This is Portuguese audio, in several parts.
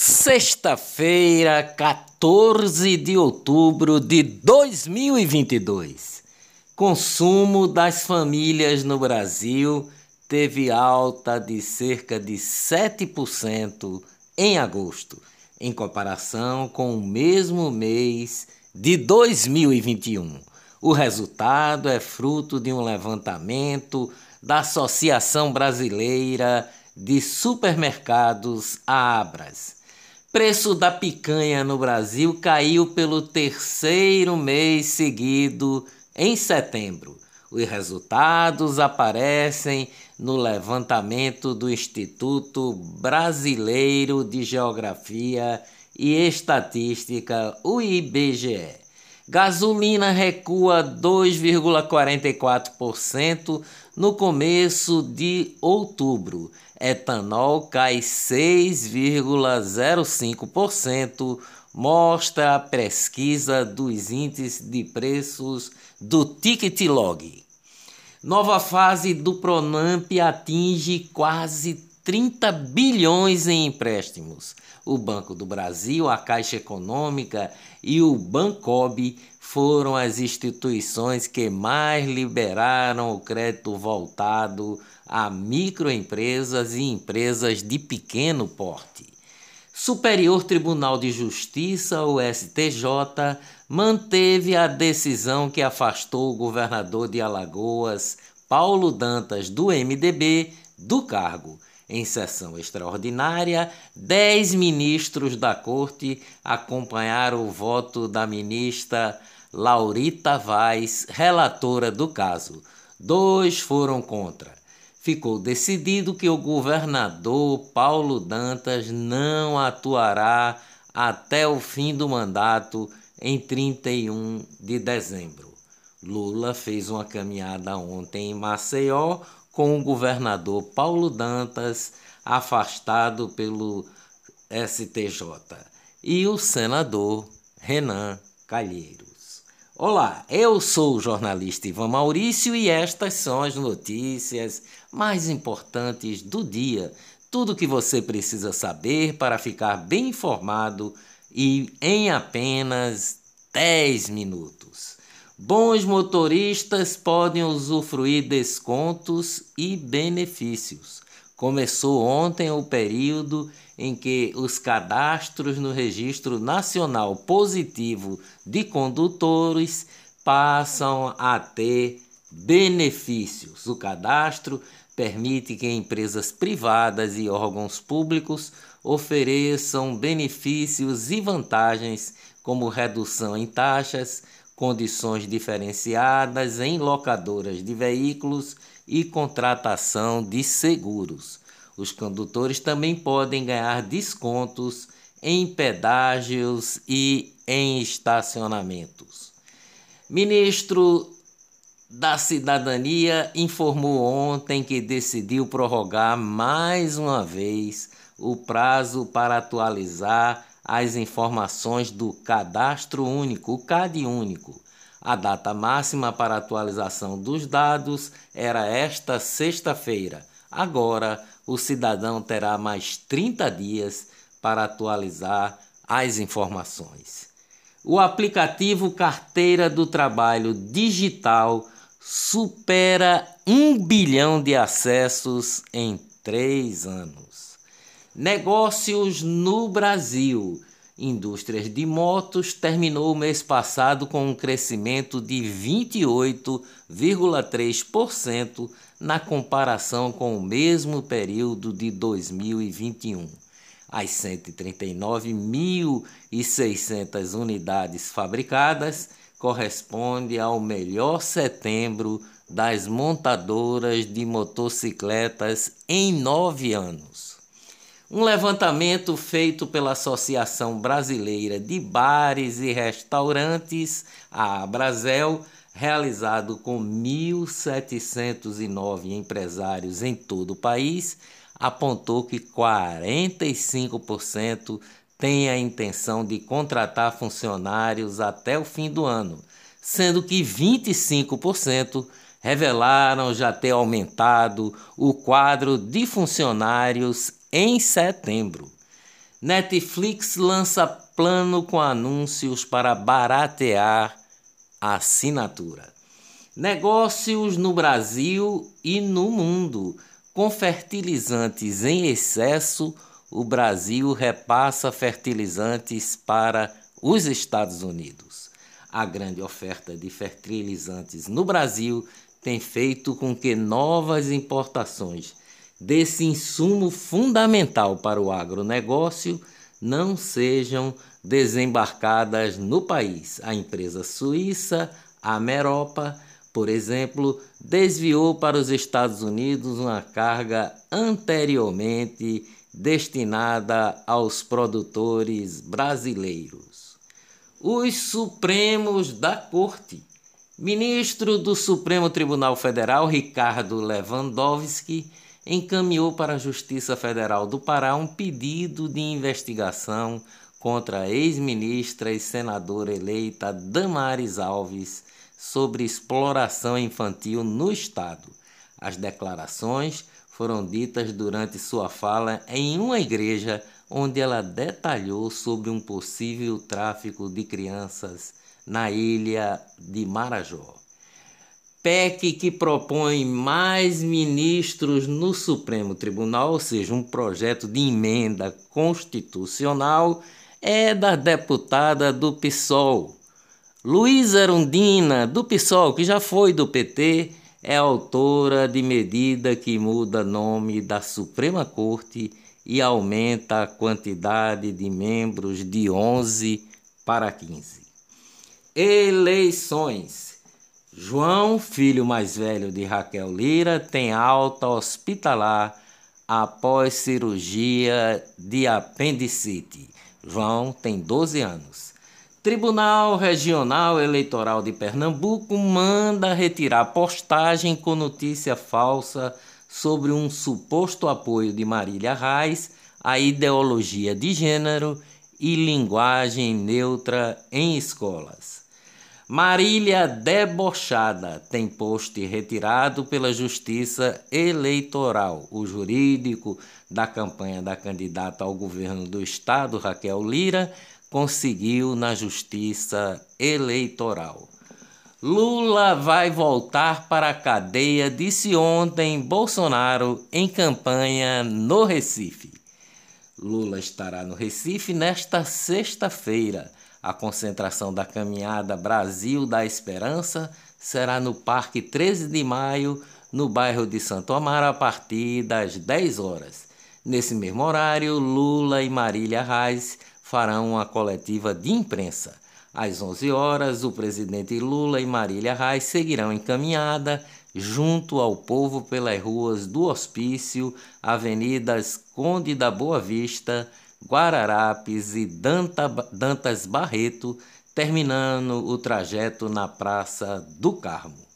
Sexta-feira, 14 de outubro de 2022. Consumo das famílias no Brasil teve alta de cerca de 7% em agosto, em comparação com o mesmo mês de 2021. O resultado é fruto de um levantamento da Associação Brasileira de Supermercados, a Abras Preço da picanha no Brasil caiu pelo terceiro mês seguido em setembro. Os resultados aparecem no levantamento do Instituto Brasileiro de Geografia e Estatística, o IBGE. Gasolina recua 2,44% no começo de outubro etanol cai 6,05%, mostra a pesquisa dos índices de preços do Ticket Log. Nova fase do Pronamp atinge quase 30 bilhões em empréstimos. O Banco do Brasil, a Caixa Econômica e o Bancob foram as instituições que mais liberaram o crédito voltado a microempresas e empresas de pequeno porte. Superior Tribunal de Justiça, o STJ, manteve a decisão que afastou o governador de Alagoas, Paulo Dantas, do MDB, do cargo. Em sessão extraordinária, dez ministros da corte acompanharam o voto da ministra Laurita Vaz, relatora do caso. Dois foram contra ficou decidido que o governador Paulo Dantas não atuará até o fim do mandato em 31 de dezembro. Lula fez uma caminhada ontem em Maceió com o governador Paulo Dantas afastado pelo STJ e o senador Renan Calheiro. Olá, eu sou o jornalista Ivan Maurício e estas são as notícias mais importantes do dia. Tudo o que você precisa saber para ficar bem informado e em apenas 10 minutos. Bons motoristas podem usufruir descontos e benefícios. Começou ontem o período em que os cadastros no Registro Nacional Positivo de Condutores passam a ter benefícios. O cadastro permite que empresas privadas e órgãos públicos ofereçam benefícios e vantagens como redução em taxas, condições diferenciadas em locadoras de veículos e contratação de seguros. Os condutores também podem ganhar descontos em pedágios e em estacionamentos. Ministro da Cidadania informou ontem que decidiu prorrogar mais uma vez o prazo para atualizar as informações do Cadastro Único, o CAD Único. A data máxima para atualização dos dados era esta sexta-feira. Agora, o cidadão terá mais 30 dias para atualizar as informações. O aplicativo Carteira do Trabalho Digital supera um bilhão de acessos em três anos. Negócios no Brasil. Indústrias de motos terminou o mês passado com um crescimento de 28,3% na comparação com o mesmo período de 2021. As 139.600 unidades fabricadas corresponde ao melhor setembro das montadoras de motocicletas em nove anos. Um levantamento feito pela Associação Brasileira de Bares e Restaurantes, a Abrazel, realizado com 1.709 empresários em todo o país, apontou que 45% têm a intenção de contratar funcionários até o fim do ano, sendo que 25% revelaram já ter aumentado o quadro de funcionários em setembro. Netflix lança plano com anúncios para baratear a assinatura. Negócios no Brasil e no mundo. Com fertilizantes em excesso, o Brasil repassa fertilizantes para os Estados Unidos. A grande oferta de fertilizantes no Brasil tem feito com que novas importações desse insumo fundamental para o agronegócio não sejam desembarcadas no país. A empresa suíça, a Meropa, por exemplo, desviou para os Estados Unidos uma carga anteriormente destinada aos produtores brasileiros. Os Supremos da Corte. Ministro do Supremo Tribunal Federal Ricardo Lewandowski encaminhou para a Justiça Federal do Pará um pedido de investigação contra a ex-ministra e senadora eleita Damares Alves sobre exploração infantil no Estado. As declarações foram ditas durante sua fala em uma igreja onde ela detalhou sobre um possível tráfico de crianças na ilha de Marajó. PEC que propõe mais ministros no Supremo Tribunal, ou seja, um projeto de emenda constitucional, é da deputada do PSOL. Luísa Arundina, do PSOL, que já foi do PT, é autora de medida que muda nome da Suprema Corte e aumenta a quantidade de membros de 11 para 15. Eleições. João, filho mais velho de Raquel Lira, tem alta hospitalar após cirurgia de apendicite. João tem 12 anos. Tribunal Regional Eleitoral de Pernambuco manda retirar postagem com notícia falsa sobre um suposto apoio de Marília Reis à ideologia de gênero e linguagem neutra em escolas. Marília debochada tem post retirado pela Justiça Eleitoral. O jurídico da campanha da candidata ao governo do estado, Raquel Lira, conseguiu na Justiça Eleitoral. Lula vai voltar para a cadeia, disse ontem Bolsonaro em campanha no Recife. Lula estará no Recife nesta sexta-feira a concentração da caminhada Brasil da Esperança será no Parque 13 de Maio, no bairro de Santo Amaro, a partir das 10 horas. Nesse mesmo horário, Lula e Marília Reis farão uma coletiva de imprensa. Às 11 horas, o presidente Lula e Marília Reis seguirão em caminhada junto ao povo pelas ruas do Hospício, avenidas Conde da Boa Vista, Guararapes e Danta, Dantas Barreto, terminando o trajeto na Praça do Carmo.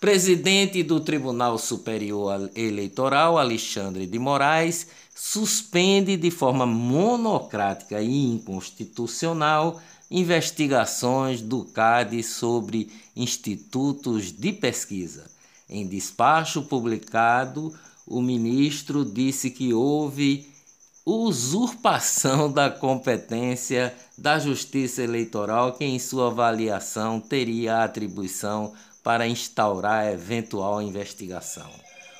Presidente do Tribunal Superior Eleitoral, Alexandre de Moraes, suspende de forma monocrática e inconstitucional investigações do CAD sobre institutos de pesquisa. Em despacho publicado, o ministro disse que houve usurpação da competência da Justiça Eleitoral, que em sua avaliação teria a atribuição para instaurar eventual investigação.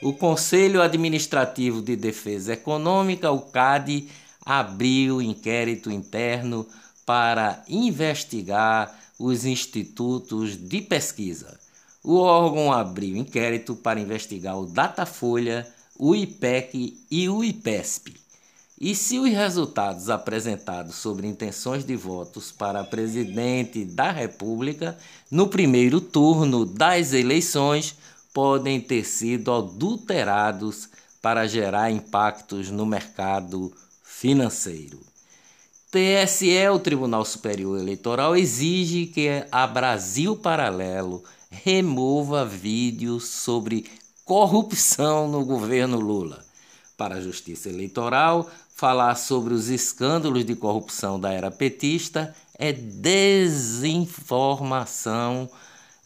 O Conselho Administrativo de Defesa Econômica, o CAD, abriu inquérito interno para investigar os institutos de pesquisa. O órgão abriu inquérito para investigar o Datafolha, o IPEC e o IPESP. E se os resultados apresentados sobre intenções de votos para presidente da República no primeiro turno das eleições podem ter sido adulterados para gerar impactos no mercado financeiro. TSE, o Tribunal Superior Eleitoral, exige que a Brasil Paralelo remova vídeos sobre corrupção no governo Lula. Para a Justiça Eleitoral, falar sobre os escândalos de corrupção da era petista é desinformação,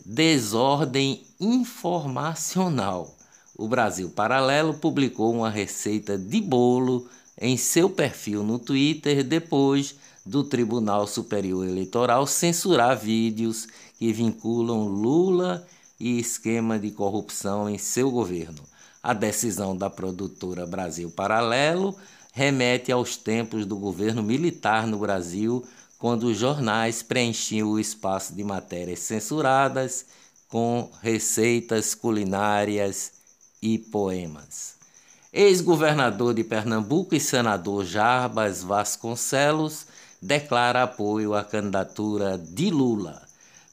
desordem informacional. O Brasil Paralelo publicou uma receita de bolo em seu perfil no Twitter depois do Tribunal Superior Eleitoral censurar vídeos que vinculam Lula e esquema de corrupção em seu governo. A decisão da produtora Brasil Paralelo remete aos tempos do governo militar no Brasil, quando os jornais preenchiam o espaço de matérias censuradas com receitas culinárias e poemas. Ex-governador de Pernambuco e senador Jarbas Vasconcelos declara apoio à candidatura de Lula.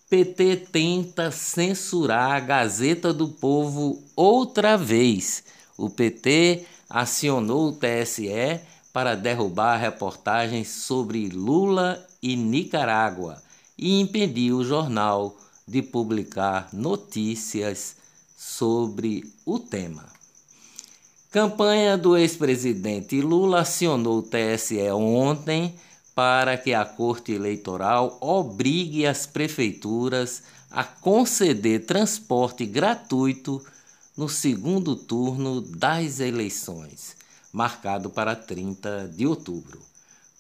PT tenta censurar a Gazeta do Povo outra vez. O PT acionou o TSE para derrubar reportagens sobre Lula e Nicarágua e impediu o jornal de publicar notícias sobre o tema. Campanha do ex-presidente Lula acionou o TSE ontem para que a Corte Eleitoral obrigue as prefeituras a conceder transporte gratuito no segundo turno das eleições, marcado para 30 de outubro.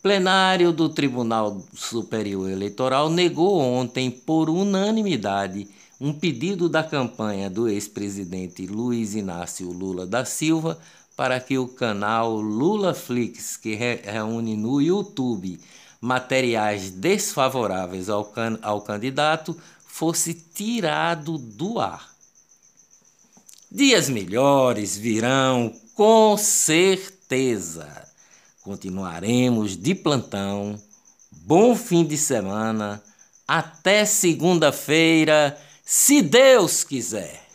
Plenário do Tribunal Superior Eleitoral negou ontem, por unanimidade, um pedido da campanha do ex-presidente Luiz Inácio Lula da Silva para que o canal Lula Flix, que reúne no YouTube materiais desfavoráveis ao, can ao candidato, fosse tirado do ar. Dias melhores virão, com certeza. Continuaremos de plantão. Bom fim de semana. Até segunda-feira, se Deus quiser.